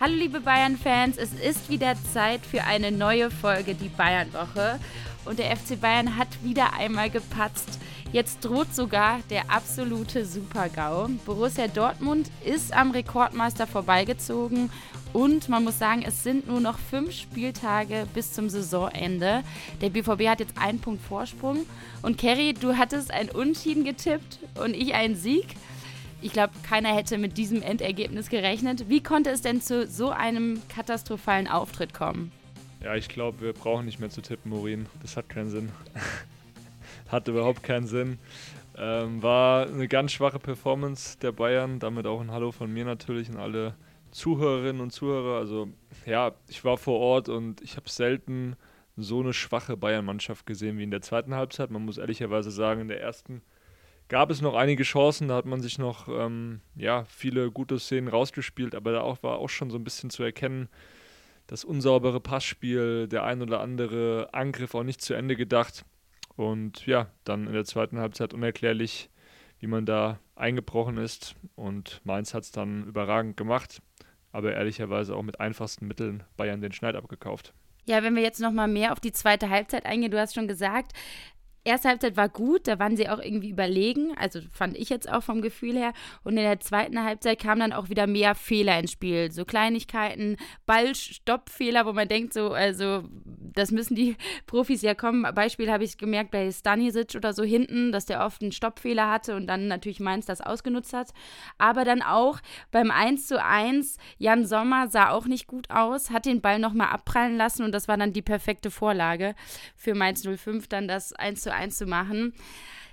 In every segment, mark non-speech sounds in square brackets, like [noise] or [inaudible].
Hallo liebe Bayern-Fans, es ist wieder Zeit für eine neue Folge, die Bayern-Woche. Und der FC Bayern hat wieder einmal gepatzt. Jetzt droht sogar der absolute Super-GAU. Borussia Dortmund ist am Rekordmeister vorbeigezogen und man muss sagen, es sind nur noch fünf Spieltage bis zum Saisonende. Der BVB hat jetzt einen Punkt Vorsprung. Und Kerry, du hattest ein Unschieden getippt und ich einen Sieg. Ich glaube, keiner hätte mit diesem Endergebnis gerechnet. Wie konnte es denn zu so einem katastrophalen Auftritt kommen? Ja, ich glaube, wir brauchen nicht mehr zu tippen, Morin. Das hat keinen Sinn. [laughs] hat überhaupt keinen Sinn. Ähm, war eine ganz schwache Performance der Bayern. Damit auch ein Hallo von mir natürlich und alle Zuhörerinnen und Zuhörer. Also, ja, ich war vor Ort und ich habe selten so eine schwache Bayern-Mannschaft gesehen wie in der zweiten Halbzeit. Man muss ehrlicherweise sagen, in der ersten gab es noch einige Chancen, da hat man sich noch ähm, ja, viele gute Szenen rausgespielt, aber da auch, war auch schon so ein bisschen zu erkennen, das unsaubere Passspiel, der ein oder andere Angriff auch nicht zu Ende gedacht. Und ja, dann in der zweiten Halbzeit unerklärlich, wie man da eingebrochen ist. Und Mainz hat es dann überragend gemacht, aber ehrlicherweise auch mit einfachsten Mitteln Bayern den Schneid abgekauft. Ja, wenn wir jetzt noch mal mehr auf die zweite Halbzeit eingehen, du hast schon gesagt, erste Halbzeit war gut, da waren sie auch irgendwie überlegen, also fand ich jetzt auch vom Gefühl her. Und in der zweiten Halbzeit kamen dann auch wieder mehr Fehler ins Spiel, so Kleinigkeiten, Ballstoppfehler, wo man denkt, so, also das müssen die [laughs] Profis ja kommen. Beispiel habe ich gemerkt bei Stanisic oder so hinten, dass der oft einen Stoppfehler hatte und dann natürlich Mainz das ausgenutzt hat. Aber dann auch beim 1 zu 1, Jan Sommer sah auch nicht gut aus, hat den Ball nochmal abprallen lassen und das war dann die perfekte Vorlage für Mainz 05, dann das 1 zu 1 zu machen.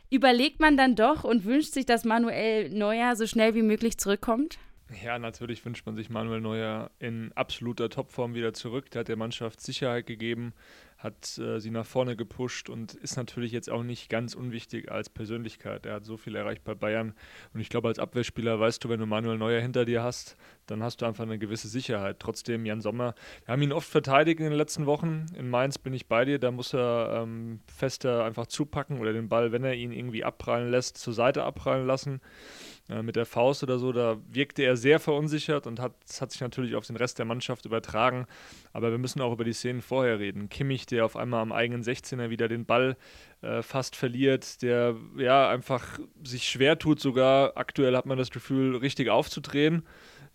Überlegt man dann doch und wünscht sich, dass Manuel Neuer so schnell wie möglich zurückkommt? Ja, natürlich wünscht man sich Manuel Neuer in absoluter Topform wieder zurück. Der hat der Mannschaft Sicherheit gegeben, hat äh, sie nach vorne gepusht und ist natürlich jetzt auch nicht ganz unwichtig als Persönlichkeit. Er hat so viel erreicht bei Bayern und ich glaube, als Abwehrspieler weißt du, wenn du Manuel Neuer hinter dir hast, dann hast du einfach eine gewisse Sicherheit. Trotzdem, Jan Sommer, wir haben ihn oft verteidigt in den letzten Wochen. In Mainz bin ich bei dir, da muss er ähm, fester einfach zupacken oder den Ball, wenn er ihn irgendwie abprallen lässt, zur Seite abprallen lassen äh, mit der Faust oder so, da wirkte er sehr verunsichert und hat, das hat sich natürlich auf den Rest der Mannschaft übertragen. Aber wir müssen auch über die Szenen vorher reden. Kimmich, der auf einmal am eigenen 16er wieder den Ball äh, fast verliert, der ja einfach sich schwer tut, sogar aktuell hat man das Gefühl, richtig aufzudrehen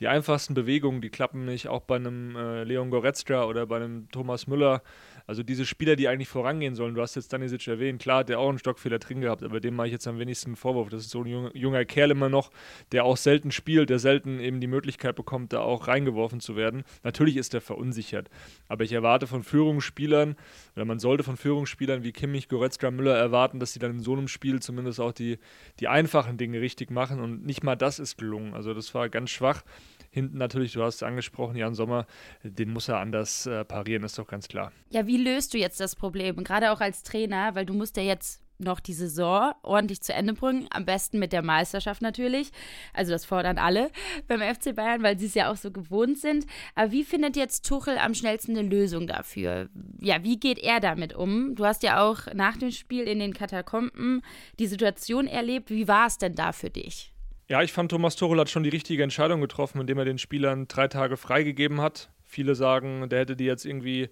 die einfachsten Bewegungen, die klappen nicht, auch bei einem äh, Leon Goretzka oder bei einem Thomas Müller. Also diese Spieler, die eigentlich vorangehen sollen, du hast jetzt Stanisic erwähnt, klar, der auch einen Stockfehler drin gehabt, aber dem mache ich jetzt am wenigsten einen Vorwurf. Das ist so ein junger, junger Kerl immer noch, der auch selten spielt, der selten eben die Möglichkeit bekommt, da auch reingeworfen zu werden. Natürlich ist er verunsichert, aber ich erwarte von Führungsspielern, oder man sollte von Führungsspielern wie Kimmich, Goretzka, Müller erwarten, dass sie dann in so einem Spiel zumindest auch die, die einfachen Dinge richtig machen und nicht mal das ist gelungen. Also das war ganz schwach. Hinten natürlich, du hast es angesprochen, Jan Sommer, den muss er anders äh, parieren, ist doch ganz klar. Ja, wie löst du jetzt das Problem? Gerade auch als Trainer, weil du musst ja jetzt noch die Saison ordentlich zu Ende bringen. Am besten mit der Meisterschaft natürlich. Also das fordern alle [laughs] beim FC Bayern, weil sie es ja auch so gewohnt sind. Aber wie findet jetzt Tuchel am schnellsten eine Lösung dafür? Ja, wie geht er damit um? Du hast ja auch nach dem Spiel in den Katakomben die Situation erlebt. Wie war es denn da für dich? Ja, ich fand, Thomas Tuchel hat schon die richtige Entscheidung getroffen, indem er den Spielern drei Tage freigegeben hat. Viele sagen, der hätte die jetzt irgendwie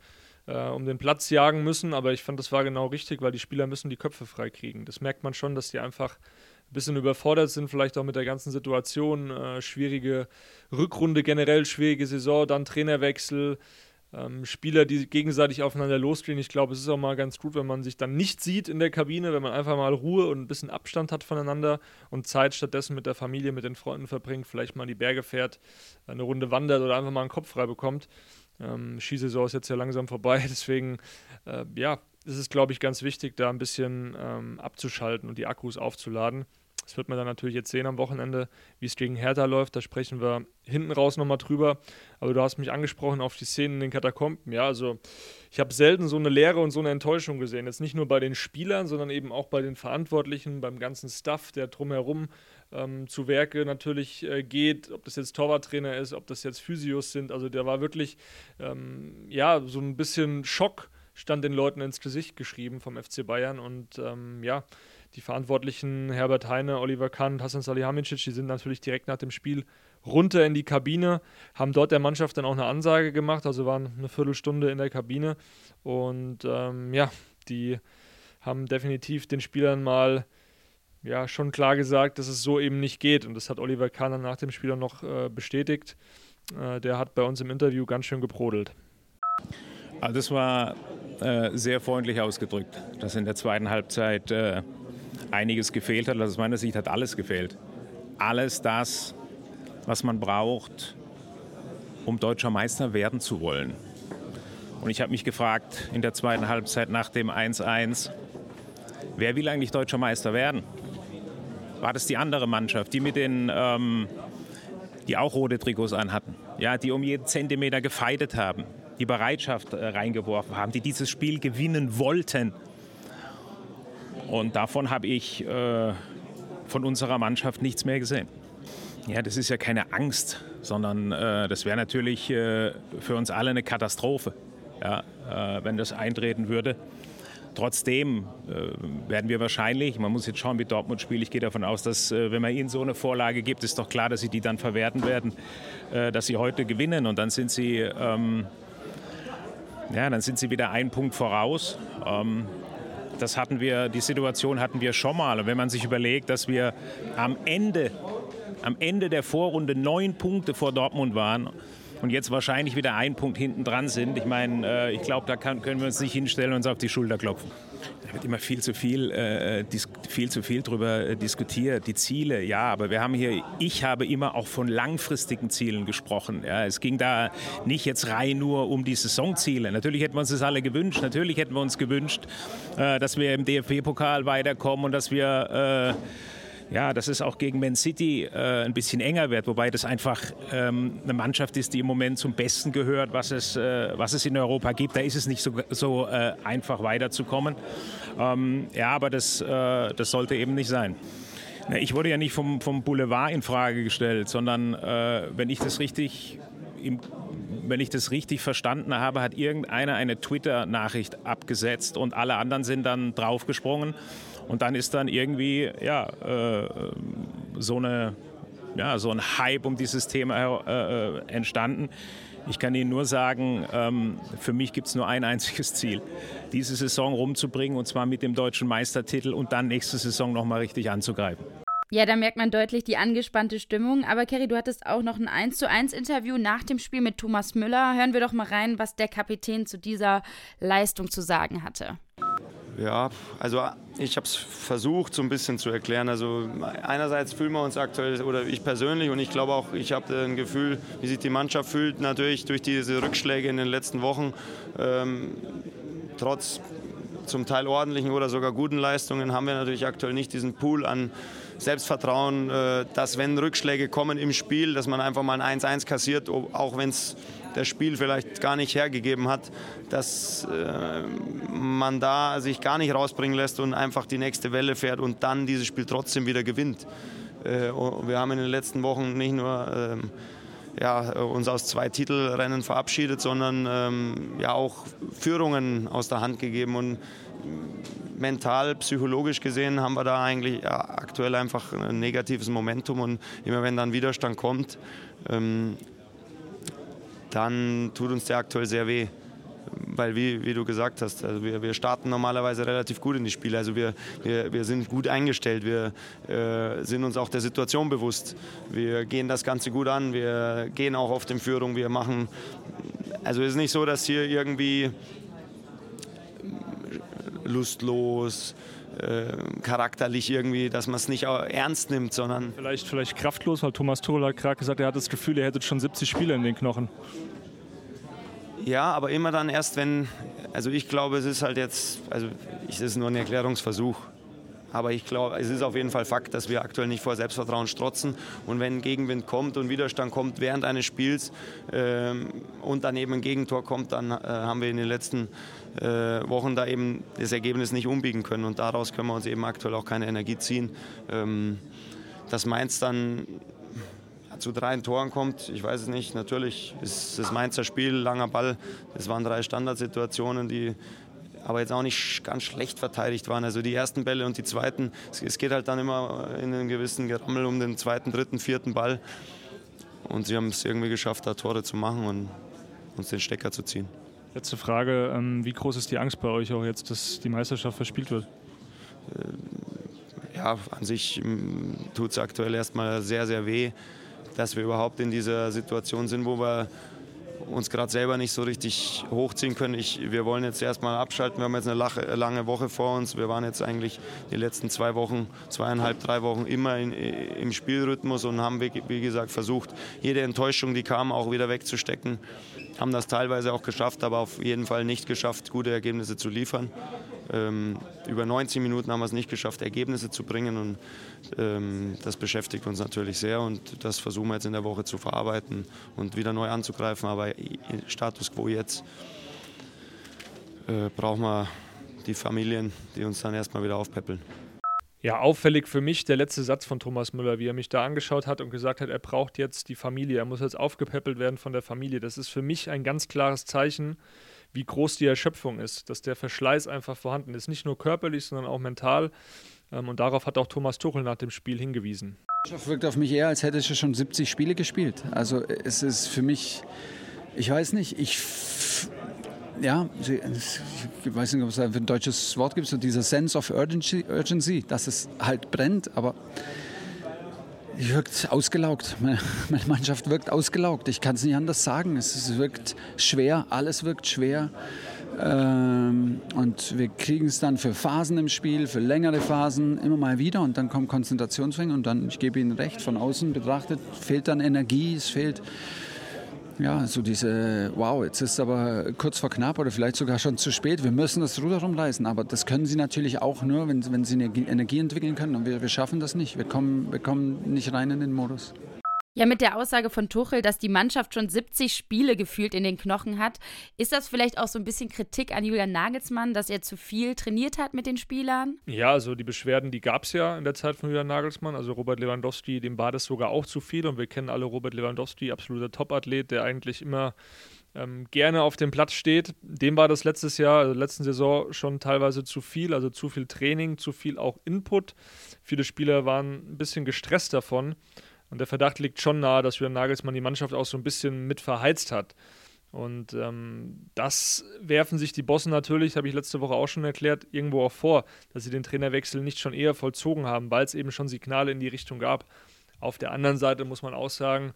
äh, um den Platz jagen müssen, aber ich fand, das war genau richtig, weil die Spieler müssen die Köpfe freikriegen. Das merkt man schon, dass die einfach ein bisschen überfordert sind, vielleicht auch mit der ganzen Situation. Äh, schwierige Rückrunde generell, schwierige Saison, dann Trainerwechsel ähm, Spieler, die gegenseitig aufeinander losgehen. Ich glaube, es ist auch mal ganz gut, wenn man sich dann nicht sieht in der Kabine, wenn man einfach mal Ruhe und ein bisschen Abstand hat voneinander und Zeit stattdessen mit der Familie, mit den Freunden verbringt, vielleicht mal in die Berge fährt, eine Runde wandert oder einfach mal einen Kopf frei bekommt. Ähm, Skisaison ist jetzt ja langsam vorbei, [laughs] deswegen, äh, ja, ist es, glaube ich, ganz wichtig, da ein bisschen ähm, abzuschalten und die Akkus aufzuladen. Das wird man dann natürlich jetzt sehen am Wochenende, wie es gegen Hertha läuft. Da sprechen wir hinten raus nochmal drüber. Aber du hast mich angesprochen auf die Szenen in den Katakomben. Ja, also ich habe selten so eine Leere und so eine Enttäuschung gesehen. Jetzt nicht nur bei den Spielern, sondern eben auch bei den Verantwortlichen, beim ganzen Staff, der drumherum ähm, zu Werke natürlich äh, geht. Ob das jetzt Torwarttrainer ist, ob das jetzt Physios sind. Also der war wirklich, ähm, ja, so ein bisschen Schock stand den Leuten ins Gesicht geschrieben vom FC Bayern. Und ähm, ja, die Verantwortlichen Herbert Heine, Oliver Kahn, Hassan Salihamidzic, die sind natürlich direkt nach dem Spiel runter in die Kabine, haben dort der Mannschaft dann auch eine Ansage gemacht, also waren eine Viertelstunde in der Kabine und ähm, ja, die haben definitiv den Spielern mal ja schon klar gesagt, dass es so eben nicht geht und das hat Oliver Kahn dann nach dem Spiel noch äh, bestätigt. Äh, der hat bei uns im Interview ganz schön gebrodelt. Also das war äh, sehr freundlich ausgedrückt, dass in der zweiten Halbzeit äh, einiges gefehlt hat. Also aus meiner Sicht hat alles gefehlt. Alles das, was man braucht, um deutscher Meister werden zu wollen. Und ich habe mich gefragt in der zweiten Halbzeit nach dem 1-1, wer will eigentlich deutscher Meister werden? War das die andere Mannschaft, die mit den, ähm, die auch rote Trikots anhatten, ja, die um jeden Zentimeter gefeitet haben, die Bereitschaft äh, reingeworfen haben, die dieses Spiel gewinnen wollten. Und davon habe ich äh, von unserer Mannschaft nichts mehr gesehen. Ja, das ist ja keine Angst, sondern äh, das wäre natürlich äh, für uns alle eine Katastrophe, ja, äh, wenn das eintreten würde. Trotzdem äh, werden wir wahrscheinlich, man muss jetzt schauen, wie Dortmund spielt. Ich gehe davon aus, dass äh, wenn man ihnen so eine Vorlage gibt, ist doch klar, dass sie die dann verwerten werden, dass sie heute gewinnen und dann sind sie, ähm, ja, dann sind sie wieder einen Punkt voraus. Ähm, das hatten wir, die Situation hatten wir schon mal. Und wenn man sich überlegt, dass wir am Ende, am Ende der Vorrunde neun Punkte vor Dortmund waren und jetzt wahrscheinlich wieder ein Punkt hinten dran sind. Ich meine, äh, ich glaube, da kann, können wir uns nicht hinstellen und uns auf die Schulter klopfen. Da wird immer viel zu viel, äh, viel zu viel drüber äh, diskutiert. Die Ziele, ja, aber wir haben hier, ich habe immer auch von langfristigen Zielen gesprochen. Ja, es ging da nicht jetzt rein nur um die Saisonziele. Natürlich hätten wir uns das alle gewünscht. Natürlich hätten wir uns gewünscht, äh, dass wir im DFB-Pokal weiterkommen und dass wir äh, ja, dass es auch gegen Man City äh, ein bisschen enger wird, wobei das einfach ähm, eine Mannschaft ist, die im Moment zum Besten gehört, was es, äh, was es in Europa gibt. Da ist es nicht so, so äh, einfach weiterzukommen. Ähm, ja, aber das, äh, das sollte eben nicht sein. Ich wurde ja nicht vom, vom Boulevard in Frage gestellt, sondern äh, wenn ich das richtig im, wenn ich das richtig verstanden habe, hat irgendeiner eine Twitter-Nachricht abgesetzt und alle anderen sind dann draufgesprungen. Und dann ist dann irgendwie ja, äh, so, eine, ja, so ein Hype um dieses Thema äh, entstanden. Ich kann Ihnen nur sagen, ähm, für mich gibt es nur ein einziges Ziel, diese Saison rumzubringen und zwar mit dem deutschen Meistertitel und dann nächste Saison nochmal richtig anzugreifen. Ja, da merkt man deutlich die angespannte Stimmung. Aber Kerry, du hattest auch noch ein 1 zu 1 Interview nach dem Spiel mit Thomas Müller. Hören wir doch mal rein, was der Kapitän zu dieser Leistung zu sagen hatte. Ja, also ich habe es versucht so ein bisschen zu erklären. Also einerseits fühlen wir uns aktuell, oder ich persönlich, und ich glaube auch, ich habe ein Gefühl, wie sich die Mannschaft fühlt, natürlich durch diese Rückschläge in den letzten Wochen. Ähm, trotz zum Teil ordentlichen oder sogar guten Leistungen haben wir natürlich aktuell nicht diesen Pool an Selbstvertrauen, äh, dass wenn Rückschläge kommen im Spiel, dass man einfach mal ein 1-1 kassiert, auch wenn es das Spiel vielleicht gar nicht hergegeben hat, dass äh, man da sich gar nicht rausbringen lässt und einfach die nächste Welle fährt und dann dieses Spiel trotzdem wieder gewinnt. Äh, wir haben in den letzten Wochen nicht nur ähm, ja, uns aus zwei Titelrennen verabschiedet, sondern ähm, ja auch Führungen aus der Hand gegeben und mental, psychologisch gesehen haben wir da eigentlich ja, aktuell einfach ein negatives Momentum und immer wenn dann Widerstand kommt, ähm, dann tut uns der aktuell sehr weh. Weil, wie, wie du gesagt hast, also wir, wir starten normalerweise relativ gut in die Spiele. Also wir, wir, wir sind gut eingestellt, wir äh, sind uns auch der Situation bewusst. Wir gehen das Ganze gut an, wir gehen auch auf den Führung, wir machen. Also es ist nicht so, dass hier irgendwie lustlos, äh, charakterlich irgendwie, dass man es nicht ernst nimmt, sondern. Vielleicht, vielleicht kraftlos, weil Thomas Tuchel hat gerade gesagt, er hat das Gefühl, er hätte schon 70 Spiele in den Knochen. Ja, aber immer dann erst, wenn. Also ich glaube, es ist halt jetzt. Also es ist nur ein Erklärungsversuch. Aber ich glaube, es ist auf jeden Fall Fakt, dass wir aktuell nicht vor Selbstvertrauen strotzen. Und wenn Gegenwind kommt und Widerstand kommt während eines Spiels ähm, und dann eben ein Gegentor kommt, dann äh, haben wir in den letzten äh, Wochen da eben das Ergebnis nicht umbiegen können. Und daraus können wir uns eben aktuell auch keine Energie ziehen. Ähm, dass Mainz dann zu drei Toren kommt, ich weiß es nicht. Natürlich ist das Mainzer Spiel, langer Ball. Es waren drei Standardsituationen, die aber jetzt auch nicht ganz schlecht verteidigt waren. Also die ersten Bälle und die zweiten, es geht halt dann immer in einem gewissen Gerammel um den zweiten, dritten, vierten Ball. und sie haben es irgendwie geschafft, da Tore zu machen und uns den Stecker zu ziehen. Letzte Frage, ähm, wie groß ist die Angst bei euch auch jetzt, dass die Meisterschaft verspielt wird? Ja, an sich tut es aktuell erstmal sehr, sehr weh, dass wir überhaupt in dieser Situation sind, wo wir uns gerade selber nicht so richtig hochziehen können. Ich, wir wollen jetzt erstmal abschalten. Wir haben jetzt eine lange Woche vor uns. Wir waren jetzt eigentlich die letzten zwei Wochen, zweieinhalb, drei Wochen immer in, im Spielrhythmus und haben, wie gesagt, versucht, jede Enttäuschung, die kam, auch wieder wegzustecken. Haben das teilweise auch geschafft, aber auf jeden Fall nicht geschafft, gute Ergebnisse zu liefern. Ähm, über 90 Minuten haben wir es nicht geschafft, Ergebnisse zu bringen und ähm, das beschäftigt uns natürlich sehr und das versuchen wir jetzt in der Woche zu verarbeiten und wieder neu anzugreifen. Aber Status quo jetzt äh, brauchen wir die Familien, die uns dann erstmal wieder aufpäppeln. Ja, auffällig für mich der letzte Satz von Thomas Müller, wie er mich da angeschaut hat und gesagt hat, er braucht jetzt die Familie, er muss jetzt aufgepäppelt werden von der Familie. Das ist für mich ein ganz klares Zeichen, wie groß die Erschöpfung ist, dass der Verschleiß einfach vorhanden ist, nicht nur körperlich, sondern auch mental. Ähm, und darauf hat auch Thomas Tuchel nach dem Spiel hingewiesen. Es wirkt auf mich eher, als hätte ich schon 70 Spiele gespielt. Also es ist für mich, ich weiß nicht, ich ja, ich weiß nicht, ob es ein deutsches Wort gibt, so dieser Sense of Urgency, Urgency dass es halt brennt, aber wirkt ausgelaugt. [laughs] Meine, meine Mannschaft wirkt ausgelaugt. Ich kann es nicht anders sagen. Es wirkt schwer, alles wirkt schwer. Ähm, und wir kriegen es dann für Phasen im Spiel, für längere Phasen immer mal wieder und dann kommt Konzentrationsfänge und dann, ich gebe Ihnen recht, von außen betrachtet fehlt dann Energie, es fehlt ja, so diese, wow, jetzt ist aber kurz vor knapp oder vielleicht sogar schon zu spät, wir müssen das Ruder rumreißen. Aber das können sie natürlich auch nur, wenn, wenn sie Energie entwickeln können. Und wir, wir schaffen das nicht. Wir kommen, wir kommen nicht rein in den Modus. Ja, mit der Aussage von Tuchel, dass die Mannschaft schon 70 Spiele gefühlt in den Knochen hat, ist das vielleicht auch so ein bisschen Kritik an Julian Nagelsmann, dass er zu viel trainiert hat mit den Spielern? Ja, also die Beschwerden, die gab es ja in der Zeit von Julian Nagelsmann. Also Robert Lewandowski, dem war das sogar auch zu viel und wir kennen alle Robert Lewandowski, absoluter Topathlet, der eigentlich immer ähm, gerne auf dem Platz steht. Dem war das letztes Jahr, also letzten Saison schon teilweise zu viel, also zu viel Training, zu viel auch Input. Viele Spieler waren ein bisschen gestresst davon. Und der Verdacht liegt schon nahe, dass Julian Nagelsmann die Mannschaft auch so ein bisschen mit verheizt hat. Und ähm, das werfen sich die Bossen natürlich, habe ich letzte Woche auch schon erklärt, irgendwo auch vor, dass sie den Trainerwechsel nicht schon eher vollzogen haben, weil es eben schon Signale in die Richtung gab. Auf der anderen Seite muss man auch sagen,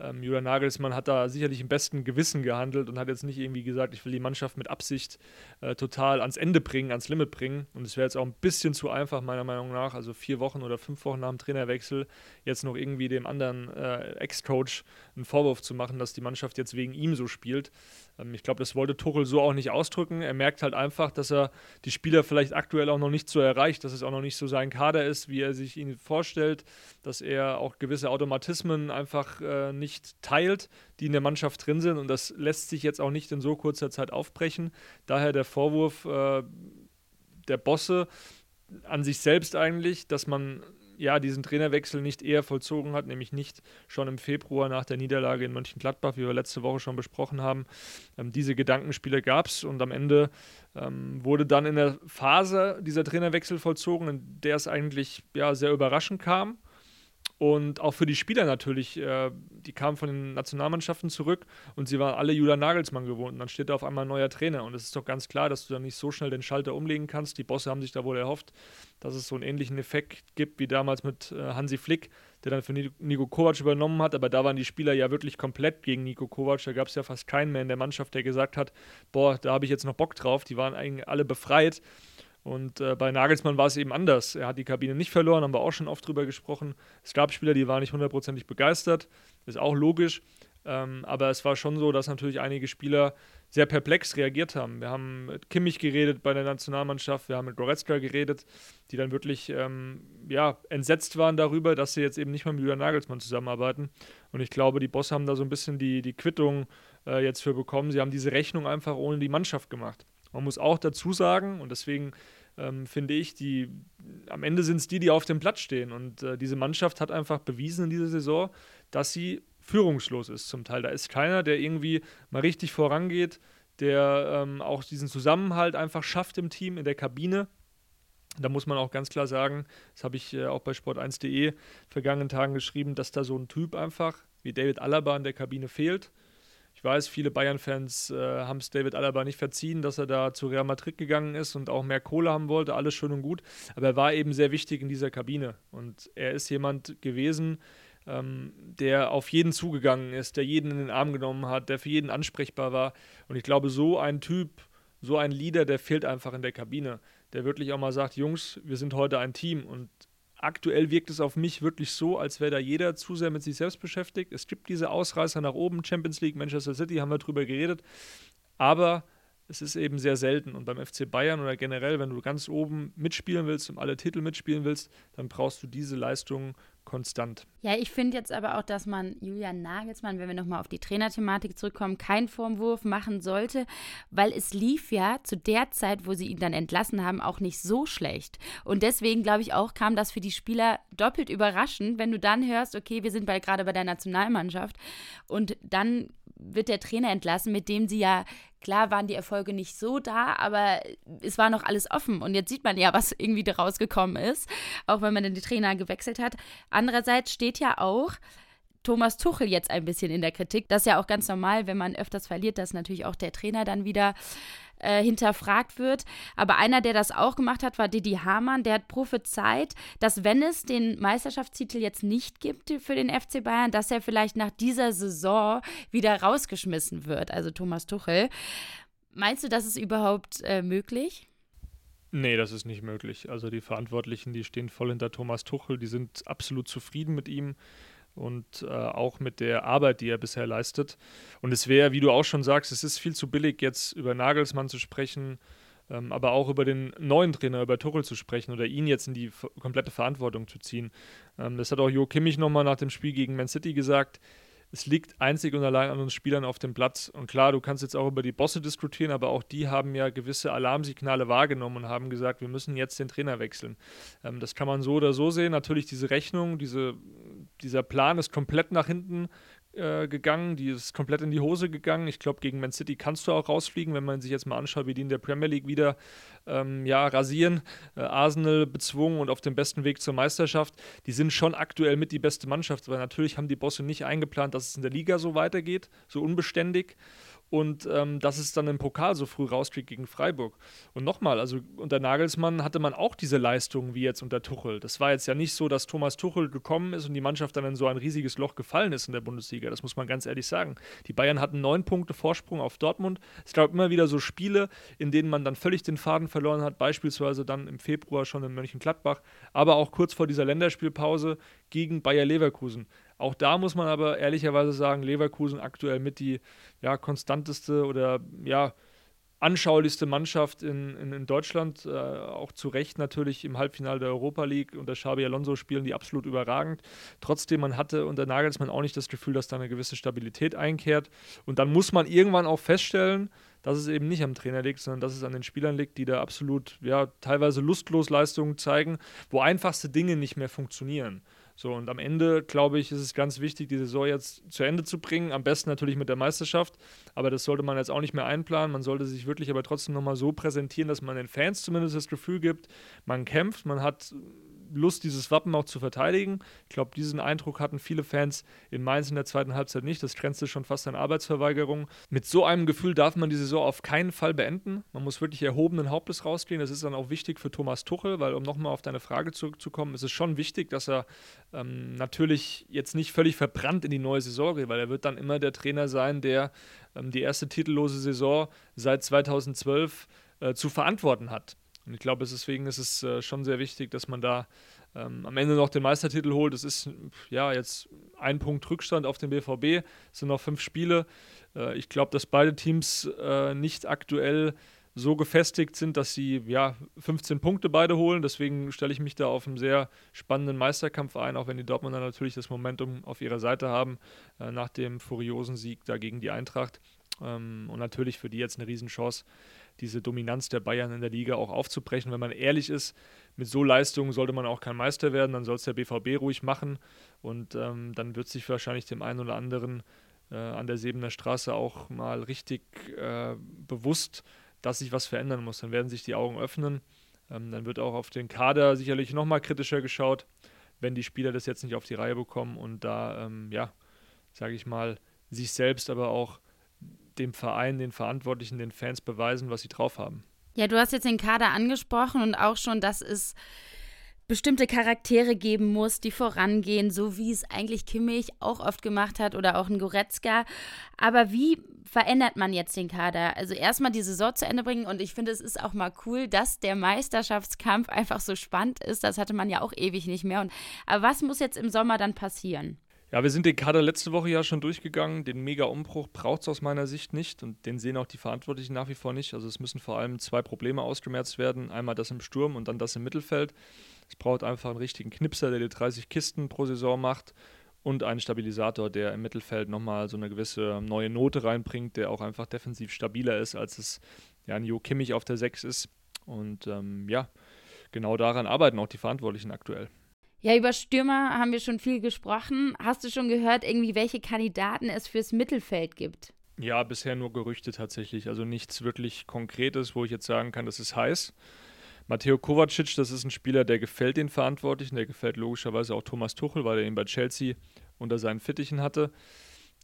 ähm, Julian Nagelsmann hat da sicherlich im besten Gewissen gehandelt und hat jetzt nicht irgendwie gesagt, ich will die Mannschaft mit Absicht äh, total ans Ende bringen, ans Limit bringen. Und es wäre jetzt auch ein bisschen zu einfach, meiner Meinung nach. Also vier Wochen oder fünf Wochen nach dem Trainerwechsel jetzt noch irgendwie dem anderen äh, Ex-Coach einen Vorwurf zu machen, dass die Mannschaft jetzt wegen ihm so spielt. Ähm, ich glaube, das wollte Tuchel so auch nicht ausdrücken. Er merkt halt einfach, dass er die Spieler vielleicht aktuell auch noch nicht so erreicht, dass es auch noch nicht so sein Kader ist, wie er sich ihn vorstellt, dass er auch gewisse Automatismen einfach äh, nicht teilt, die in der Mannschaft drin sind. Und das lässt sich jetzt auch nicht in so kurzer Zeit aufbrechen. Daher der Vorwurf äh, der Bosse an sich selbst eigentlich, dass man ja, diesen Trainerwechsel nicht eher vollzogen hat, nämlich nicht schon im Februar nach der Niederlage in Mönchengladbach, wie wir letzte Woche schon besprochen haben. Ähm, diese Gedankenspiele gab es und am Ende ähm, wurde dann in der Phase dieser Trainerwechsel vollzogen, in der es eigentlich ja, sehr überraschend kam. Und auch für die Spieler natürlich, äh, die kamen von den Nationalmannschaften zurück und sie waren alle Julian Nagelsmann gewohnt. Und dann steht da auf einmal ein neuer Trainer. Und es ist doch ganz klar, dass du dann nicht so schnell den Schalter umlegen kannst. Die Bosse haben sich da wohl erhofft, dass es so einen ähnlichen Effekt gibt wie damals mit äh, Hansi Flick, der dann für Nico Kovac übernommen hat. Aber da waren die Spieler ja wirklich komplett gegen Nico Kovac. Da gab es ja fast keinen mehr in der Mannschaft, der gesagt hat: Boah, da habe ich jetzt noch Bock drauf. Die waren eigentlich alle befreit. Und äh, bei Nagelsmann war es eben anders. Er hat die Kabine nicht verloren, haben wir auch schon oft drüber gesprochen. Es gab Spieler, die waren nicht hundertprozentig begeistert. Ist auch logisch. Ähm, aber es war schon so, dass natürlich einige Spieler sehr perplex reagiert haben. Wir haben mit Kimmich geredet bei der Nationalmannschaft, wir haben mit Goretzka geredet, die dann wirklich ähm, ja, entsetzt waren darüber, dass sie jetzt eben nicht mehr mit Julian Nagelsmann zusammenarbeiten. Und ich glaube, die Bosse haben da so ein bisschen die, die Quittung äh, jetzt für bekommen. Sie haben diese Rechnung einfach ohne die Mannschaft gemacht. Man muss auch dazu sagen, und deswegen ähm, finde ich, die am Ende sind es die, die auf dem Platz stehen. Und äh, diese Mannschaft hat einfach bewiesen in dieser Saison, dass sie führungslos ist zum Teil. Da ist keiner, der irgendwie mal richtig vorangeht, der ähm, auch diesen Zusammenhalt einfach schafft im Team, in der Kabine. Da muss man auch ganz klar sagen, das habe ich äh, auch bei sport1.de vergangenen Tagen geschrieben, dass da so ein Typ einfach wie David Alaba in der Kabine fehlt. Ich weiß, viele Bayern-Fans äh, haben es David Alaba nicht verziehen, dass er da zu Real Madrid gegangen ist und auch mehr Kohle haben wollte, alles schön und gut. Aber er war eben sehr wichtig in dieser Kabine. Und er ist jemand gewesen, ähm, der auf jeden zugegangen ist, der jeden in den Arm genommen hat, der für jeden ansprechbar war. Und ich glaube, so ein Typ, so ein Leader, der fehlt einfach in der Kabine. Der wirklich auch mal sagt, Jungs, wir sind heute ein Team. Und aktuell wirkt es auf mich wirklich so, als wäre da jeder zu sehr mit sich selbst beschäftigt. Es gibt diese Ausreißer nach oben, Champions League, Manchester City, haben wir drüber geredet. Aber es ist eben sehr selten. Und beim FC Bayern oder generell, wenn du ganz oben mitspielen willst und alle Titel mitspielen willst, dann brauchst du diese Leistungen konstant. Ja, ich finde jetzt aber auch, dass man Julian Nagelsmann, wenn wir nochmal auf die Trainerthematik zurückkommen, keinen Vorwurf machen sollte, weil es lief ja zu der Zeit, wo sie ihn dann entlassen haben, auch nicht so schlecht. Und deswegen glaube ich auch, kam das für die Spieler doppelt überraschend, wenn du dann hörst, okay, wir sind gerade bei der Nationalmannschaft und dann wird der Trainer entlassen, mit dem sie ja Klar waren die Erfolge nicht so da, aber es war noch alles offen. Und jetzt sieht man ja, was irgendwie daraus gekommen ist, auch wenn man den Trainer gewechselt hat. Andererseits steht ja auch, Thomas Tuchel jetzt ein bisschen in der Kritik. Das ist ja auch ganz normal, wenn man öfters verliert, dass natürlich auch der Trainer dann wieder äh, hinterfragt wird. Aber einer, der das auch gemacht hat, war Didi Hamann. Der hat prophezeit, dass wenn es den Meisterschaftstitel jetzt nicht gibt für den FC Bayern, dass er vielleicht nach dieser Saison wieder rausgeschmissen wird, also Thomas Tuchel. Meinst du, das ist überhaupt äh, möglich? Nee, das ist nicht möglich. Also die Verantwortlichen, die stehen voll hinter Thomas Tuchel, die sind absolut zufrieden mit ihm und äh, auch mit der Arbeit, die er bisher leistet. Und es wäre, wie du auch schon sagst, es ist viel zu billig, jetzt über Nagelsmann zu sprechen, ähm, aber auch über den neuen Trainer, über Tuchel zu sprechen oder ihn jetzt in die komplette Verantwortung zu ziehen. Ähm, das hat auch Jo Kimmich nochmal nach dem Spiel gegen Man City gesagt es liegt einzig und allein an uns Spielern auf dem Platz. Und klar, du kannst jetzt auch über die Bosse diskutieren, aber auch die haben ja gewisse Alarmsignale wahrgenommen und haben gesagt, wir müssen jetzt den Trainer wechseln. Ähm, das kann man so oder so sehen. Natürlich diese Rechnung, diese, dieser Plan ist komplett nach hinten äh, gegangen, die ist komplett in die Hose gegangen. Ich glaube, gegen Man City kannst du auch rausfliegen, wenn man sich jetzt mal anschaut, wie die in der Premier League wieder ähm, ja, rasieren. Äh, Arsenal bezwungen und auf dem besten Weg zur Meisterschaft. Die sind schon aktuell mit die beste Mannschaft, aber natürlich haben die Bosse nicht eingeplant, dass es in der Liga so weitergeht, so unbeständig und ähm, dass es dann im Pokal so früh rauskriegt gegen Freiburg. Und nochmal, also unter Nagelsmann hatte man auch diese Leistungen wie jetzt unter Tuchel. Das war jetzt ja nicht so, dass Thomas Tuchel gekommen ist und die Mannschaft dann in so ein riesiges Loch gefallen ist in der Bundesliga. Das muss man ganz ehrlich sagen. Die Bayern hatten neun Punkte Vorsprung auf Dortmund. Es gab immer wieder so Spiele, in denen man dann völlig den Faden verloren hat, beispielsweise dann im Februar schon in Mönchengladbach, aber auch kurz vor dieser Länderspielpause gegen Bayer Leverkusen. Auch da muss man aber ehrlicherweise sagen, Leverkusen aktuell mit die ja, konstanteste oder ja, anschaulichste Mannschaft in, in, in Deutschland, äh, auch zu Recht natürlich im Halbfinale der Europa League. Unter Xabi Alonso spielen die absolut überragend. Trotzdem, man hatte unter Nagelsmann auch nicht das Gefühl, dass da eine gewisse Stabilität einkehrt. Und dann muss man irgendwann auch feststellen, dass es eben nicht am Trainer liegt, sondern dass es an den Spielern liegt, die da absolut, ja, teilweise lustlos Leistungen zeigen, wo einfachste Dinge nicht mehr funktionieren. So, und am Ende, glaube ich, ist es ganz wichtig, die Saison jetzt zu Ende zu bringen. Am besten natürlich mit der Meisterschaft. Aber das sollte man jetzt auch nicht mehr einplanen. Man sollte sich wirklich aber trotzdem nochmal so präsentieren, dass man den Fans zumindest das Gefühl gibt, man kämpft, man hat Lust, dieses Wappen auch zu verteidigen. Ich glaube, diesen Eindruck hatten viele Fans in Mainz in der zweiten Halbzeit nicht. Das grenzte schon fast an Arbeitsverweigerung. Mit so einem Gefühl darf man die Saison auf keinen Fall beenden. Man muss wirklich erhobenen Hauptes rausgehen. Das ist dann auch wichtig für Thomas Tuchel, weil um nochmal auf deine Frage zurückzukommen, ist es schon wichtig, dass er ähm, natürlich jetzt nicht völlig verbrannt in die neue Saison geht, weil er wird dann immer der Trainer sein, der ähm, die erste titellose Saison seit 2012 äh, zu verantworten hat. Und ich glaube, deswegen ist es äh, schon sehr wichtig, dass man da ähm, am Ende noch den Meistertitel holt. Es ist ja jetzt ein Punkt Rückstand auf den BVB. Es sind noch fünf Spiele. Äh, ich glaube, dass beide Teams äh, nicht aktuell so gefestigt sind, dass sie ja 15 Punkte beide holen. Deswegen stelle ich mich da auf einen sehr spannenden Meisterkampf ein, auch wenn die Dortmunder natürlich das Momentum auf ihrer Seite haben äh, nach dem furiosen Sieg dagegen die Eintracht. Ähm, und natürlich für die jetzt eine Riesenchance, diese Dominanz der Bayern in der Liga auch aufzubrechen. Wenn man ehrlich ist, mit so Leistungen sollte man auch kein Meister werden, dann soll es der BVB ruhig machen und ähm, dann wird sich wahrscheinlich dem einen oder anderen äh, an der Sebener Straße auch mal richtig äh, bewusst, dass sich was verändern muss. Dann werden sich die Augen öffnen. Ähm, dann wird auch auf den Kader sicherlich nochmal kritischer geschaut, wenn die Spieler das jetzt nicht auf die Reihe bekommen und da ähm, ja, sage ich mal, sich selbst, aber auch dem Verein, den Verantwortlichen, den Fans beweisen, was sie drauf haben. Ja, du hast jetzt den Kader angesprochen und auch schon, dass es bestimmte Charaktere geben muss, die vorangehen, so wie es eigentlich Kimmich auch oft gemacht hat oder auch ein Goretzka. Aber wie verändert man jetzt den Kader? Also erstmal die Saison zu Ende bringen und ich finde, es ist auch mal cool, dass der Meisterschaftskampf einfach so spannend ist. Das hatte man ja auch ewig nicht mehr. Und, aber was muss jetzt im Sommer dann passieren? Ja, wir sind den Kader letzte Woche ja schon durchgegangen. Den Mega-Umbruch braucht es aus meiner Sicht nicht und den sehen auch die Verantwortlichen nach wie vor nicht. Also es müssen vor allem zwei Probleme ausgemerzt werden. Einmal das im Sturm und dann das im Mittelfeld. Es braucht einfach einen richtigen Knipser, der die 30 Kisten pro Saison macht und einen Stabilisator, der im Mittelfeld nochmal so eine gewisse neue Note reinbringt, der auch einfach defensiv stabiler ist, als es ja ein Jo Kimmich auf der 6 ist. Und ähm, ja, genau daran arbeiten auch die Verantwortlichen aktuell. Ja, über Stürmer haben wir schon viel gesprochen. Hast du schon gehört, irgendwie, welche Kandidaten es fürs Mittelfeld gibt? Ja, bisher nur Gerüchte tatsächlich. Also nichts wirklich Konkretes, wo ich jetzt sagen kann, das ist heiß. Matteo Kovacic, das ist ein Spieler, der gefällt den Verantwortlichen, der gefällt logischerweise auch Thomas Tuchel, weil er ihn bei Chelsea unter seinen Fittichen hatte.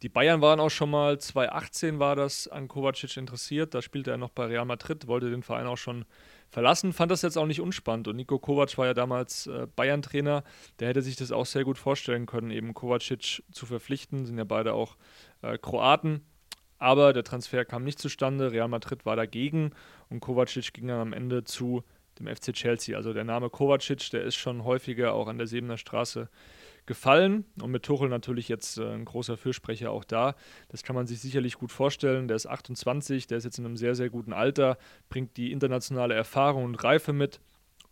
Die Bayern waren auch schon mal, 2018 war das an Kovacic interessiert, da spielte er noch bei Real Madrid, wollte den Verein auch schon verlassen, fand das jetzt auch nicht unspannend. Und Nico Kovac war ja damals äh, Bayern-Trainer, der hätte sich das auch sehr gut vorstellen können, eben Kovacic zu verpflichten, sind ja beide auch äh, Kroaten. Aber der Transfer kam nicht zustande, Real Madrid war dagegen und Kovacic ging dann am Ende zu dem FC Chelsea. Also der Name Kovacic, der ist schon häufiger auch an der Sebener Straße gefallen. Und mit Tuchel natürlich jetzt äh, ein großer Fürsprecher auch da. Das kann man sich sicherlich gut vorstellen. Der ist 28, der ist jetzt in einem sehr, sehr guten Alter, bringt die internationale Erfahrung und Reife mit.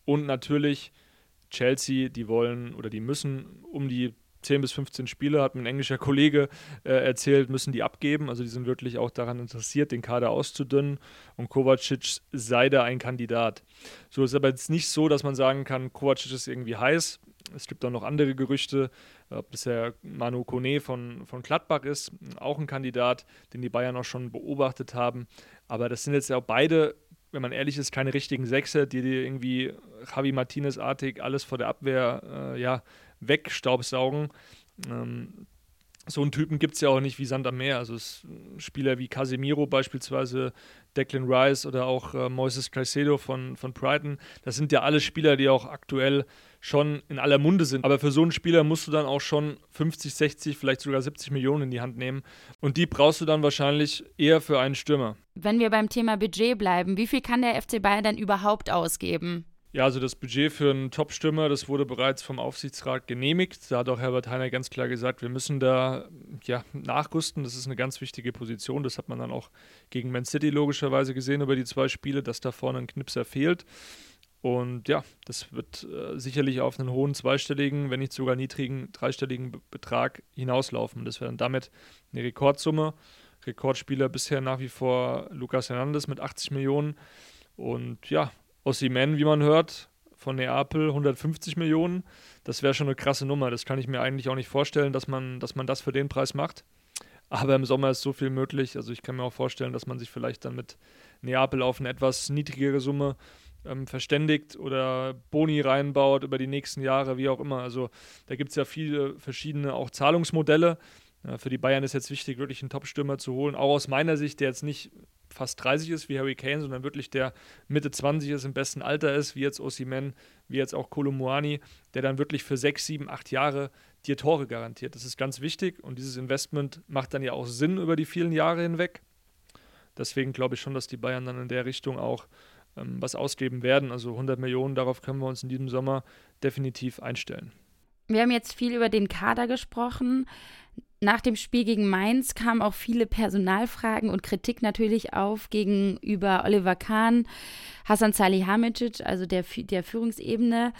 Und natürlich Chelsea, die wollen oder die müssen um die 10 bis 15 Spiele, hat mir ein englischer Kollege äh, erzählt, müssen die abgeben. Also die sind wirklich auch daran interessiert, den Kader auszudünnen. Und Kovacic sei da ein Kandidat. So ist aber jetzt nicht so, dass man sagen kann, Kovacic ist irgendwie heiß. Es gibt auch noch andere Gerüchte, ob das der Manu Kone von, von Gladbach ist, auch ein Kandidat, den die Bayern auch schon beobachtet haben. Aber das sind jetzt ja auch beide, wenn man ehrlich ist, keine richtigen Sechser, die dir irgendwie Javi Martinez-artig alles vor der Abwehr äh, ja, wegstaubsaugen. Ähm, so einen Typen gibt es ja auch nicht wie Sand am Meer. Also Spieler wie Casemiro beispielsweise, Declan Rice oder auch äh, Moises Caicedo von, von Brighton, das sind ja alle Spieler, die auch aktuell schon in aller Munde sind. Aber für so einen Spieler musst du dann auch schon 50, 60, vielleicht sogar 70 Millionen in die Hand nehmen. Und die brauchst du dann wahrscheinlich eher für einen Stürmer. Wenn wir beim Thema Budget bleiben, wie viel kann der FC Bayern denn überhaupt ausgeben? Ja, also das Budget für einen Top-Stürmer, das wurde bereits vom Aufsichtsrat genehmigt. Da hat auch Herbert Heiner ganz klar gesagt, wir müssen da ja, nachrüsten. Das ist eine ganz wichtige Position. Das hat man dann auch gegen Man City logischerweise gesehen über die zwei Spiele, dass da vorne ein Knipser fehlt. Und ja, das wird äh, sicherlich auf einen hohen zweistelligen, wenn nicht sogar niedrigen dreistelligen Be Betrag hinauslaufen. Das wäre dann damit eine Rekordsumme. Rekordspieler bisher nach wie vor Lucas Hernandez mit 80 Millionen. Und ja, Ossiman, wie man hört, von Neapel 150 Millionen. Das wäre schon eine krasse Nummer. Das kann ich mir eigentlich auch nicht vorstellen, dass man, dass man das für den Preis macht. Aber im Sommer ist so viel möglich. Also ich kann mir auch vorstellen, dass man sich vielleicht dann mit Neapel auf eine etwas niedrigere Summe ähm, verständigt oder Boni reinbaut über die nächsten Jahre, wie auch immer. Also da gibt es ja viele verschiedene auch Zahlungsmodelle. Ja, für die Bayern ist jetzt wichtig, wirklich einen Top-Stürmer zu holen. Auch aus meiner Sicht, der jetzt nicht fast 30 ist wie Harry Kane, sondern wirklich der Mitte 20 ist, im besten Alter ist, wie jetzt Osimen, wie jetzt auch Kolomuani, der dann wirklich für 6, 7, 8 Jahre dir Tore garantiert. Das ist ganz wichtig und dieses Investment macht dann ja auch Sinn über die vielen Jahre hinweg. Deswegen glaube ich schon, dass die Bayern dann in der Richtung auch ähm, was ausgeben werden. Also 100 Millionen, darauf können wir uns in diesem Sommer definitiv einstellen. Wir haben jetzt viel über den Kader gesprochen. Nach dem Spiel gegen Mainz kamen auch viele Personalfragen und Kritik natürlich auf gegenüber Oliver Kahn, Hasan Salihamidzic, also der, der Führungsebene.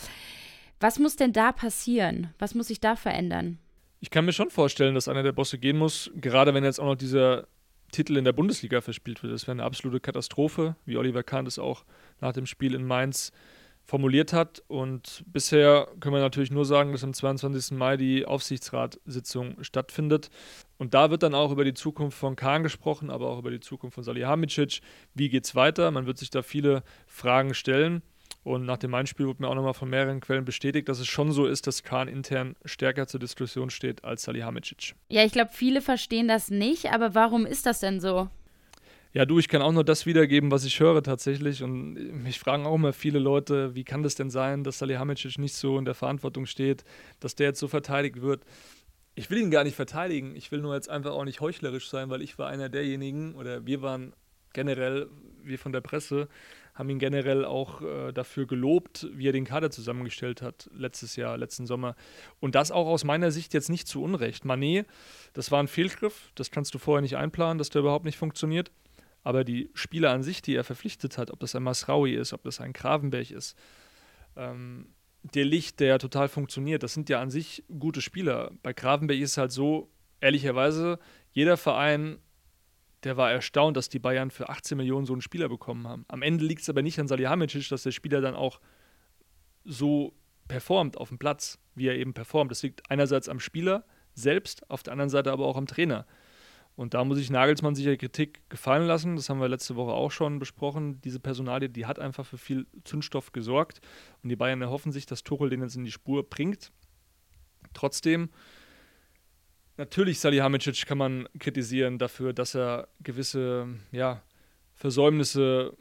Was muss denn da passieren? Was muss sich da verändern? Ich kann mir schon vorstellen, dass einer der Bosse gehen muss, gerade wenn jetzt auch noch dieser Titel in der Bundesliga verspielt wird. Das wäre eine absolute Katastrophe, wie Oliver Kahn das auch nach dem Spiel in Mainz formuliert hat. Und bisher können wir natürlich nur sagen, dass am 22. Mai die Aufsichtsratssitzung stattfindet. Und da wird dann auch über die Zukunft von Kahn gesprochen, aber auch über die Zukunft von Salihamidzic. Wie geht es weiter? Man wird sich da viele Fragen stellen. Und nach dem Einspiel wurde mir auch nochmal von mehreren Quellen bestätigt, dass es schon so ist, dass Kahn intern stärker zur Diskussion steht als Salihamidzic. Ja, ich glaube, viele verstehen das nicht, aber warum ist das denn so? Ja, du, ich kann auch nur das wiedergeben, was ich höre tatsächlich. Und mich fragen auch immer viele Leute, wie kann das denn sein, dass Salihamidzic nicht so in der Verantwortung steht, dass der jetzt so verteidigt wird. Ich will ihn gar nicht verteidigen. Ich will nur jetzt einfach auch nicht heuchlerisch sein, weil ich war einer derjenigen, oder wir waren generell, wir von der Presse, haben ihn generell auch äh, dafür gelobt, wie er den Kader zusammengestellt hat letztes Jahr, letzten Sommer. Und das auch aus meiner Sicht jetzt nicht zu Unrecht. Manet, das war ein Fehlgriff, das kannst du vorher nicht einplanen, dass der überhaupt nicht funktioniert. Aber die Spieler an sich, die er verpflichtet hat, ob das ein Masraui ist, ob das ein Gravenberg ist, ähm, der Licht, der total funktioniert, das sind ja an sich gute Spieler. Bei Gravenberg ist es halt so, ehrlicherweise, jeder Verein der war erstaunt, dass die Bayern für 18 Millionen so einen Spieler bekommen haben. Am Ende liegt es aber nicht an Salihamidzic, dass der Spieler dann auch so performt auf dem Platz, wie er eben performt. Das liegt einerseits am Spieler selbst, auf der anderen Seite aber auch am Trainer. Und da muss ich Nagelsmann sicher Kritik gefallen lassen. Das haben wir letzte Woche auch schon besprochen. Diese Personalie, die hat einfach für viel Zündstoff gesorgt. Und die Bayern erhoffen sich, dass Tuchel den jetzt in die Spur bringt. Trotzdem Natürlich, Salihamidzic kann man kritisieren dafür, dass er gewisse ja, Versäumnisse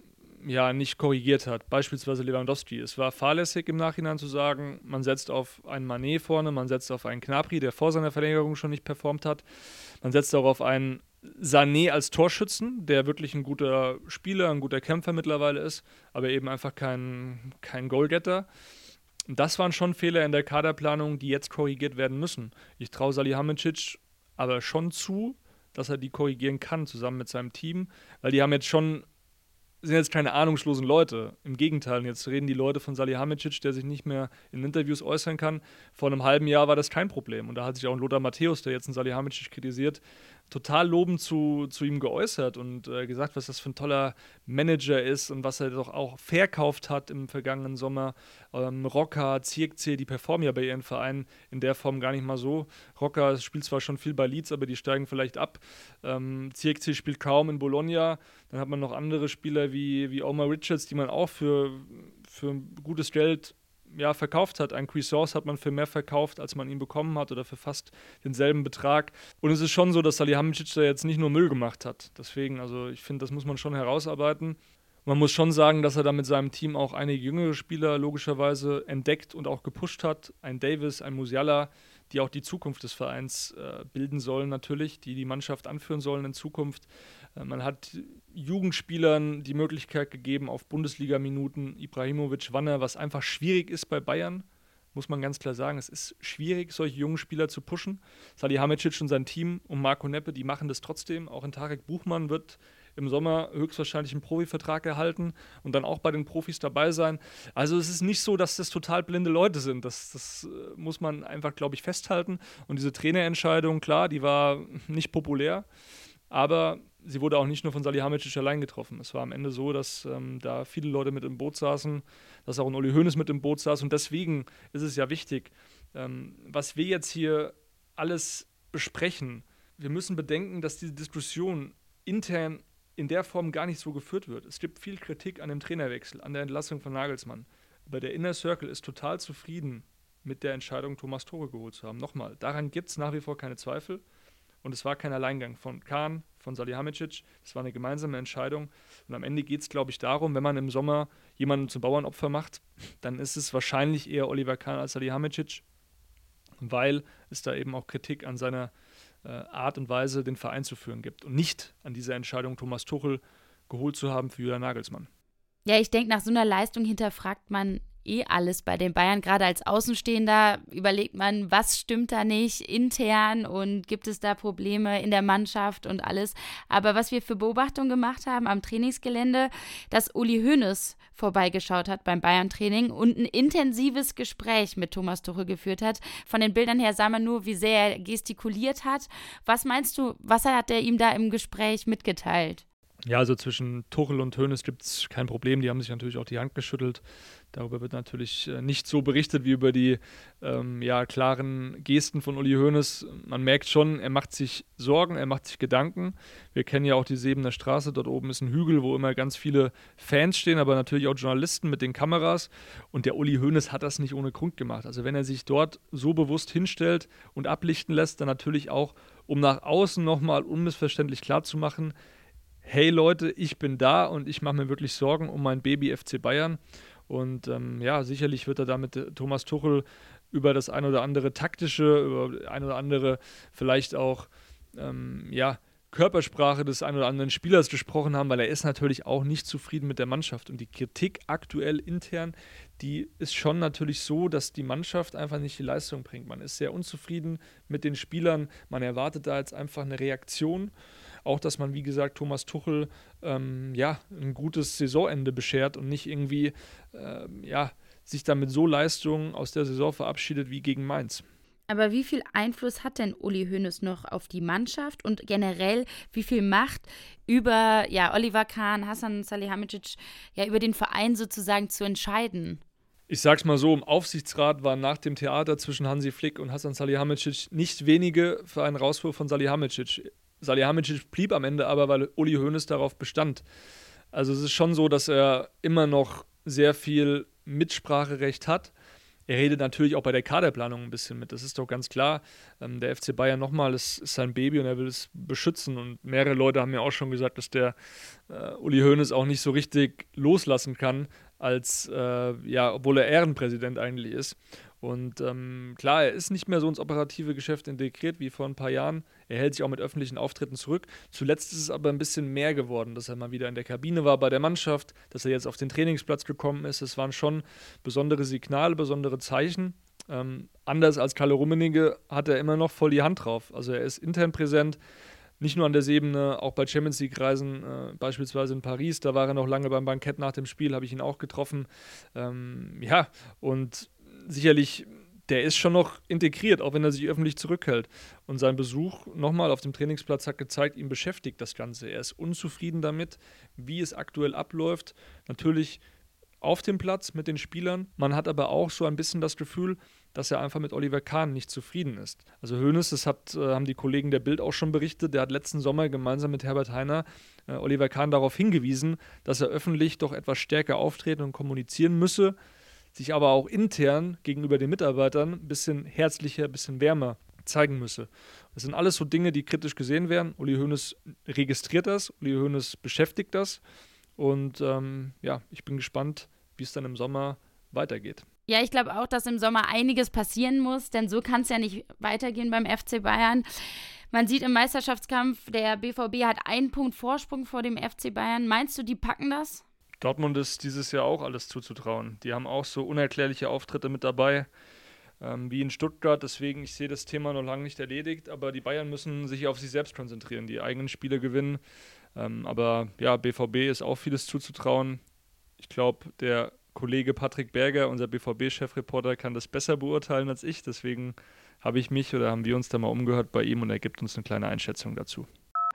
ja nicht korrigiert hat. Beispielsweise Lewandowski. Es war fahrlässig im Nachhinein zu sagen, man setzt auf einen Manet vorne, man setzt auf einen Knapri, der vor seiner Verlängerung schon nicht performt hat. Man setzt auch auf einen Sané als Torschützen, der wirklich ein guter Spieler, ein guter Kämpfer mittlerweile ist, aber eben einfach kein, kein Goalgetter. Das waren schon Fehler in der Kaderplanung, die jetzt korrigiert werden müssen. Ich traue Salihamidzic aber schon zu, dass er die korrigieren kann, zusammen mit seinem Team, weil die haben jetzt schon sind jetzt keine ahnungslosen Leute. Im Gegenteil, jetzt reden die Leute von Salihamidzic, der sich nicht mehr in Interviews äußern kann. Vor einem halben Jahr war das kein Problem. Und da hat sich auch Lothar Matthäus, der jetzt einen Salihamidzic kritisiert, total lobend zu, zu ihm geäußert und äh, gesagt, was das für ein toller Manager ist und was er doch auch verkauft hat im vergangenen Sommer. Ähm, Rocker, Zirkzee, die performen ja bei ihren Vereinen in der Form gar nicht mal so. Rocker spielt zwar schon viel bei Leeds, aber die steigen vielleicht ab. Ähm, Zirkzee spielt kaum in Bologna. Dann hat man noch andere Spieler wie, wie Omar Richards, die man auch für, für gutes Geld ja, verkauft hat. Ein Cuisance hat man für mehr verkauft, als man ihn bekommen hat oder für fast denselben Betrag. Und es ist schon so, dass Salihamidzic da jetzt nicht nur Müll gemacht hat. Deswegen, also ich finde, das muss man schon herausarbeiten. Man muss schon sagen, dass er da mit seinem Team auch einige jüngere Spieler logischerweise entdeckt und auch gepusht hat. Ein Davis, ein Musiala, die auch die Zukunft des Vereins äh, bilden sollen natürlich, die die Mannschaft anführen sollen in Zukunft. Äh, man hat Jugendspielern die Möglichkeit gegeben auf Bundesliga-Minuten, Ibrahimovic, Wanne, was einfach schwierig ist bei Bayern, muss man ganz klar sagen. Es ist schwierig, solche jungen Spieler zu pushen. Salihamidzic und sein Team und Marco Neppe, die machen das trotzdem. Auch in Tarek Buchmann wird im Sommer höchstwahrscheinlich einen Profivertrag erhalten und dann auch bei den Profis dabei sein. Also es ist nicht so, dass das total blinde Leute sind. Das, das äh, muss man einfach, glaube ich, festhalten. Und diese Trainerentscheidung, klar, die war nicht populär. Aber sie wurde auch nicht nur von Salihamidzic allein getroffen. Es war am Ende so, dass ähm, da viele Leute mit im Boot saßen, dass auch ein Uli Hoeneß mit im Boot saß. Und deswegen ist es ja wichtig, ähm, was wir jetzt hier alles besprechen. Wir müssen bedenken, dass diese Diskussion intern in der Form gar nicht so geführt wird. Es gibt viel Kritik an dem Trainerwechsel, an der Entlassung von Nagelsmann. Aber der Inner Circle ist total zufrieden mit der Entscheidung, Thomas Tore geholt zu haben. Nochmal, daran gibt es nach wie vor keine Zweifel. Und es war kein Alleingang von Kahn, von Salihamidzic. Es war eine gemeinsame Entscheidung. Und am Ende geht es, glaube ich, darum, wenn man im Sommer jemanden zum Bauernopfer macht, dann ist es wahrscheinlich eher Oliver Kahn als Salihamidzic, weil es da eben auch Kritik an seiner äh, Art und Weise, den Verein zu führen gibt. Und nicht an dieser Entscheidung, Thomas Tuchel geholt zu haben für Julian Nagelsmann. Ja, ich denke, nach so einer Leistung hinterfragt man eh alles bei den Bayern. Gerade als Außenstehender überlegt man, was stimmt da nicht intern und gibt es da Probleme in der Mannschaft und alles. Aber was wir für Beobachtungen gemacht haben am Trainingsgelände, dass Uli Hoeneß vorbeigeschaut hat beim Bayern-Training und ein intensives Gespräch mit Thomas Tuchel geführt hat. Von den Bildern her sah man nur, wie sehr er gestikuliert hat. Was meinst du, was hat er ihm da im Gespräch mitgeteilt? Ja, also zwischen Tuchel und Hoeneß gibt es kein Problem. Die haben sich natürlich auch die Hand geschüttelt. Darüber wird natürlich äh, nicht so berichtet wie über die ähm, ja, klaren Gesten von Uli Hoeneß. Man merkt schon, er macht sich Sorgen, er macht sich Gedanken. Wir kennen ja auch die Sebener Straße. Dort oben ist ein Hügel, wo immer ganz viele Fans stehen, aber natürlich auch Journalisten mit den Kameras. Und der Uli Hoeneß hat das nicht ohne Grund gemacht. Also wenn er sich dort so bewusst hinstellt und ablichten lässt, dann natürlich auch, um nach außen nochmal unmissverständlich klarzumachen, hey Leute, ich bin da und ich mache mir wirklich Sorgen um mein Baby FC Bayern. Und ähm, ja, sicherlich wird er damit äh, Thomas Tuchel über das ein oder andere taktische, über ein oder andere vielleicht auch ähm, ja, Körpersprache des ein oder anderen Spielers gesprochen haben, weil er ist natürlich auch nicht zufrieden mit der Mannschaft. Und die Kritik aktuell intern, die ist schon natürlich so, dass die Mannschaft einfach nicht die Leistung bringt. Man ist sehr unzufrieden mit den Spielern. Man erwartet da jetzt einfach eine Reaktion. Auch, dass man, wie gesagt, Thomas Tuchel ähm, ja, ein gutes Saisonende beschert und nicht irgendwie äh, ja, sich damit so Leistungen aus der Saison verabschiedet wie gegen Mainz. Aber wie viel Einfluss hat denn Uli Hoeneß noch auf die Mannschaft und generell wie viel Macht über ja, Oliver Kahn, Hassan Salihamidzic, ja über den Verein sozusagen zu entscheiden? Ich sag's mal so, im Aufsichtsrat waren nach dem Theater zwischen Hansi Flick und Hassan Salihamidzic nicht wenige für einen Rauswurf von Salihamidzic. Salihamidzic blieb am Ende aber, weil Uli Hoeneß darauf bestand. Also es ist schon so, dass er immer noch sehr viel Mitspracherecht hat. Er redet natürlich auch bei der Kaderplanung ein bisschen mit, das ist doch ganz klar. Ähm, der FC Bayern nochmal ist, ist, sein Baby und er will es beschützen. Und mehrere Leute haben mir auch schon gesagt, dass der äh, Uli Hoeneß auch nicht so richtig loslassen kann, als äh, ja, obwohl er Ehrenpräsident eigentlich ist. Und ähm, klar, er ist nicht mehr so ins operative Geschäft integriert wie vor ein paar Jahren. Er hält sich auch mit öffentlichen Auftritten zurück. Zuletzt ist es aber ein bisschen mehr geworden, dass er mal wieder in der Kabine war bei der Mannschaft, dass er jetzt auf den Trainingsplatz gekommen ist. Es waren schon besondere Signale, besondere Zeichen. Ähm, anders als Kalle Rummenigge hat er immer noch voll die Hand drauf. Also er ist intern präsent, nicht nur an der Ebene, auch bei Champions League-Reisen, äh, beispielsweise in Paris, da war er noch lange beim Bankett nach dem Spiel, habe ich ihn auch getroffen. Ähm, ja, und sicherlich, der ist schon noch integriert, auch wenn er sich öffentlich zurückhält. Und sein Besuch nochmal auf dem Trainingsplatz hat gezeigt, ihn beschäftigt das Ganze. Er ist unzufrieden damit, wie es aktuell abläuft. Natürlich auf dem Platz mit den Spielern. Man hat aber auch so ein bisschen das Gefühl, dass er einfach mit Oliver Kahn nicht zufrieden ist. Also Hoeneß, das hat, äh, haben die Kollegen der Bild auch schon berichtet, der hat letzten Sommer gemeinsam mit Herbert Heiner äh, Oliver Kahn darauf hingewiesen, dass er öffentlich doch etwas stärker auftreten und kommunizieren müsse sich aber auch intern gegenüber den Mitarbeitern ein bisschen herzlicher, ein bisschen wärmer zeigen müsse. Das sind alles so Dinge, die kritisch gesehen werden. Uli Hoeneß registriert das, Uli Hoeneß beschäftigt das und ähm, ja, ich bin gespannt, wie es dann im Sommer weitergeht. Ja, ich glaube auch, dass im Sommer einiges passieren muss, denn so kann es ja nicht weitergehen beim FC Bayern. Man sieht im Meisterschaftskampf, der BVB hat einen Punkt Vorsprung vor dem FC Bayern. Meinst du, die packen das? Dortmund ist dieses Jahr auch alles zuzutrauen. Die haben auch so unerklärliche Auftritte mit dabei, ähm, wie in Stuttgart. Deswegen, ich sehe das Thema noch lange nicht erledigt, aber die Bayern müssen sich auf sich selbst konzentrieren, die eigenen Spiele gewinnen. Ähm, aber ja, BVB ist auch vieles zuzutrauen. Ich glaube, der Kollege Patrick Berger, unser BVB-Chefreporter, kann das besser beurteilen als ich. Deswegen habe ich mich oder haben wir uns da mal umgehört bei ihm und er gibt uns eine kleine Einschätzung dazu.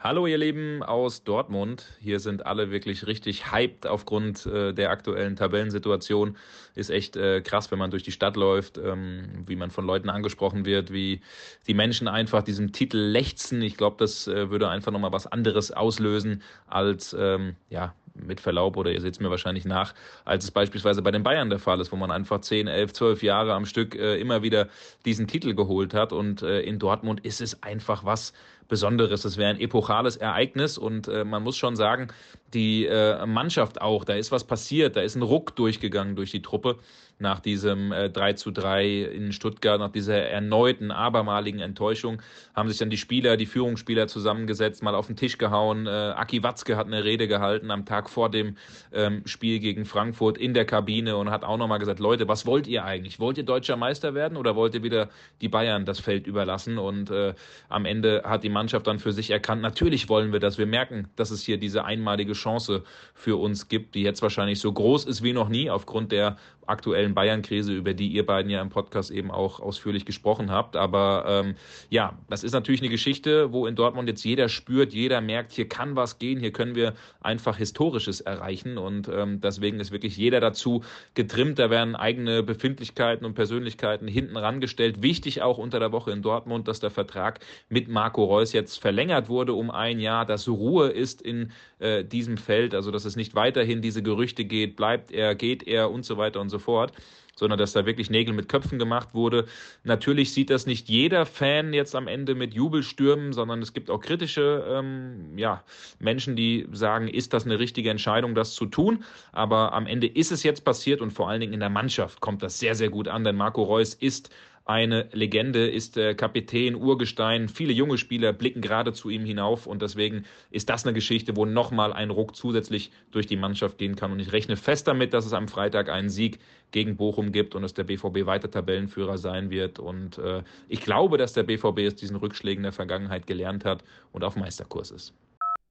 Hallo ihr Lieben aus Dortmund. Hier sind alle wirklich richtig hyped aufgrund äh, der aktuellen Tabellensituation. Ist echt äh, krass, wenn man durch die Stadt läuft, ähm, wie man von Leuten angesprochen wird, wie die Menschen einfach diesem Titel lechzen. Ich glaube, das äh, würde einfach nochmal was anderes auslösen als ähm, ja, mit Verlaub oder ihr seht es mir wahrscheinlich nach, als es beispielsweise bei den Bayern der Fall ist, wo man einfach 10, 11, 12 Jahre am Stück äh, immer wieder diesen Titel geholt hat. Und äh, in Dortmund ist es einfach was, Besonderes. Es wäre ein epochales Ereignis und äh, man muss schon sagen, die äh, Mannschaft auch, da ist was passiert, da ist ein Ruck durchgegangen durch die Truppe nach diesem äh, 3 zu 3 in Stuttgart, nach dieser erneuten, abermaligen Enttäuschung, haben sich dann die Spieler, die Führungsspieler zusammengesetzt, mal auf den Tisch gehauen. Äh, Aki Watzke hat eine Rede gehalten am Tag vor dem ähm, Spiel gegen Frankfurt in der Kabine und hat auch nochmal gesagt, Leute, was wollt ihr eigentlich? Wollt ihr deutscher Meister werden oder wollt ihr wieder die Bayern das Feld überlassen? Und äh, am Ende hat die Mannschaft dann für sich erkannt, natürlich wollen wir das. Wir merken, dass es hier diese einmalige Chance für uns gibt, die jetzt wahrscheinlich so groß ist wie noch nie aufgrund der aktuellen Bayern-Krise, über die ihr beiden ja im Podcast eben auch ausführlich gesprochen habt. Aber ähm, ja, das ist natürlich eine Geschichte, wo in Dortmund jetzt jeder spürt, jeder merkt, hier kann was gehen, hier können wir einfach Historisches erreichen. Und ähm, deswegen ist wirklich jeder dazu getrimmt. Da werden eigene Befindlichkeiten und Persönlichkeiten hinten rangestellt. Wichtig auch unter der Woche in Dortmund, dass der Vertrag mit Marco Reus jetzt verlängert wurde um ein Jahr, dass Ruhe ist in äh, diesem Feld, also dass es nicht weiterhin diese Gerüchte geht, bleibt er, geht er und so weiter und so fort sondern dass da wirklich Nägel mit Köpfen gemacht wurde. Natürlich sieht das nicht jeder Fan jetzt am Ende mit Jubelstürmen, sondern es gibt auch kritische ähm, ja, Menschen, die sagen, ist das eine richtige Entscheidung, das zu tun? Aber am Ende ist es jetzt passiert und vor allen Dingen in der Mannschaft kommt das sehr, sehr gut an, denn Marco Reus ist eine Legende, ist der Kapitän, Urgestein. Viele junge Spieler blicken gerade zu ihm hinauf und deswegen ist das eine Geschichte, wo nochmal ein Ruck zusätzlich durch die Mannschaft gehen kann. Und ich rechne fest damit, dass es am Freitag einen Sieg gegen Bochum gibt und dass der BVB weiter Tabellenführer sein wird. Und äh, ich glaube, dass der BVB aus diesen Rückschlägen der Vergangenheit gelernt hat und auf Meisterkurs ist.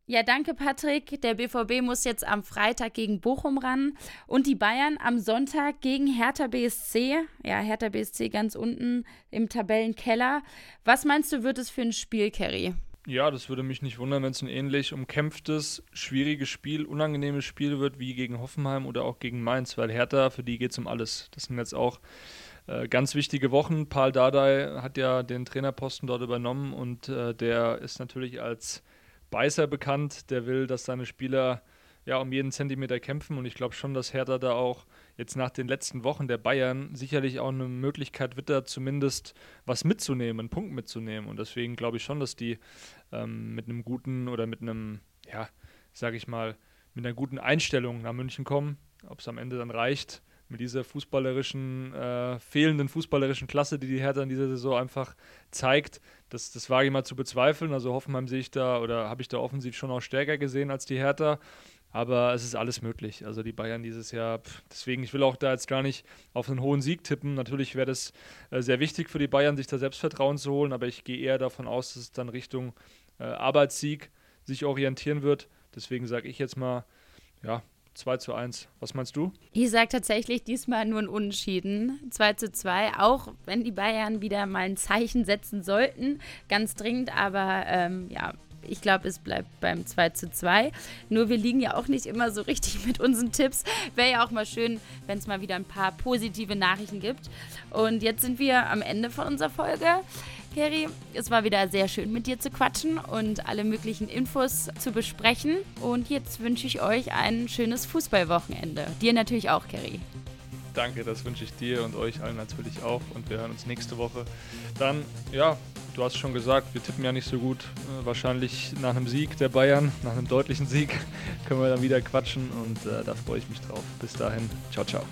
Ja, danke Patrick. Der BVB muss jetzt am Freitag gegen Bochum ran und die Bayern am Sonntag gegen Hertha BSC. Ja, Hertha BSC ganz unten im Tabellenkeller. Was meinst du, wird es für ein Spiel, Kerry? Ja, das würde mich nicht wundern, wenn es ein ähnlich umkämpftes, schwieriges Spiel, unangenehmes Spiel wird wie gegen Hoffenheim oder auch gegen Mainz, weil Hertha, für die geht es um alles. Das sind jetzt auch äh, ganz wichtige Wochen. Paul Dardai hat ja den Trainerposten dort übernommen und äh, der ist natürlich als Beißer bekannt, der will, dass seine Spieler ja um jeden Zentimeter kämpfen und ich glaube schon, dass Hertha da auch jetzt nach den letzten Wochen der Bayern sicherlich auch eine Möglichkeit wird, da zumindest was mitzunehmen, einen Punkt mitzunehmen und deswegen glaube ich schon, dass die ähm, mit einem guten oder mit einem, ja, sage ich mal, mit einer guten Einstellung nach München kommen. Ob es am Ende dann reicht, mit dieser fußballerischen, äh, fehlenden fußballerischen Klasse, die die Hertha in dieser Saison einfach zeigt, das, das wage ich mal zu bezweifeln. Also Hoffenheim sehe ich da oder habe ich da offensiv schon auch stärker gesehen als die Hertha. Aber es ist alles möglich. Also die Bayern dieses Jahr, pff, deswegen, ich will auch da jetzt gar nicht auf einen hohen Sieg tippen. Natürlich wäre das äh, sehr wichtig für die Bayern, sich da Selbstvertrauen zu holen, aber ich gehe eher davon aus, dass es dann Richtung äh, Arbeitssieg sich orientieren wird. Deswegen sage ich jetzt mal, ja, 2 zu 1. Was meinst du? Ich sage tatsächlich diesmal nur ein Unentschieden. 2 zu 2, auch wenn die Bayern wieder mal ein Zeichen setzen sollten, ganz dringend, aber ähm, ja, ich glaube, es bleibt beim 2 zu 2. Nur wir liegen ja auch nicht immer so richtig mit unseren Tipps. Wäre ja auch mal schön, wenn es mal wieder ein paar positive Nachrichten gibt. Und jetzt sind wir am Ende von unserer Folge. Kerry. Es war wieder sehr schön mit dir zu quatschen und alle möglichen Infos zu besprechen. Und jetzt wünsche ich euch ein schönes Fußballwochenende. Dir natürlich auch, Kerry. Danke, das wünsche ich dir und euch allen natürlich auch. Und wir hören uns nächste Woche. Dann, ja, du hast schon gesagt, wir tippen ja nicht so gut. Äh, wahrscheinlich nach einem Sieg der Bayern, nach einem deutlichen Sieg, [laughs] können wir dann wieder quatschen und äh, da freue ich mich drauf. Bis dahin, ciao, ciao.